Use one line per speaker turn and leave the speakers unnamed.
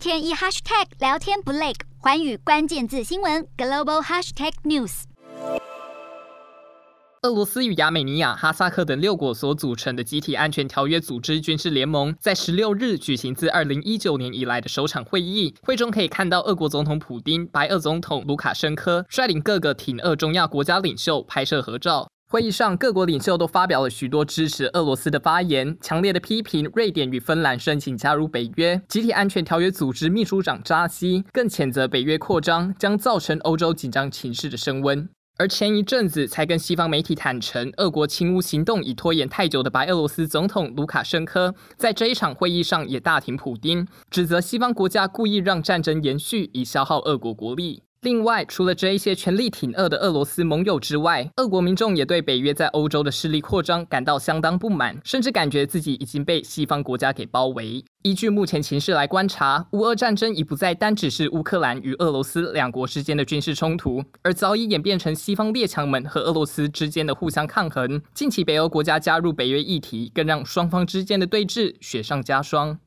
天一 hashtag 聊天不累，环宇关键字新闻 global hashtag news。
俄罗斯与亚美尼亚、哈萨克等六国所组成的集体安全条约组织军事联盟，在十六日举行自二零一九年以来的首场会议。会中可以看到，俄国总统普丁、白俄总统卢卡申科率领各个挺俄中亚国家领袖拍摄合照。会议上，各国领袖都发表了许多支持俄罗斯的发言，强烈的批评瑞典与芬兰申请加入北约。集体安全条约组织秘书长扎西更谴责北约扩张将造成欧洲紧张情势的升温。而前一阵子才跟西方媒体坦承，俄国侵乌行动已拖延太久的白俄罗斯总统卢卡申科，在这一场会议上也大挺普丁，指责西方国家故意让战争延续，以消耗俄国国力。另外，除了这一些全力挺俄的俄罗斯盟友之外，俄国民众也对北约在欧洲的势力扩张感到相当不满，甚至感觉自己已经被西方国家给包围。依据目前情势来观察，乌俄战争已不再单只是乌克兰与俄罗斯两国之间的军事冲突，而早已演变成西方列强们和俄罗斯之间的互相抗衡。近期北欧国家加入北约议题，更让双方之间的对峙雪上加霜。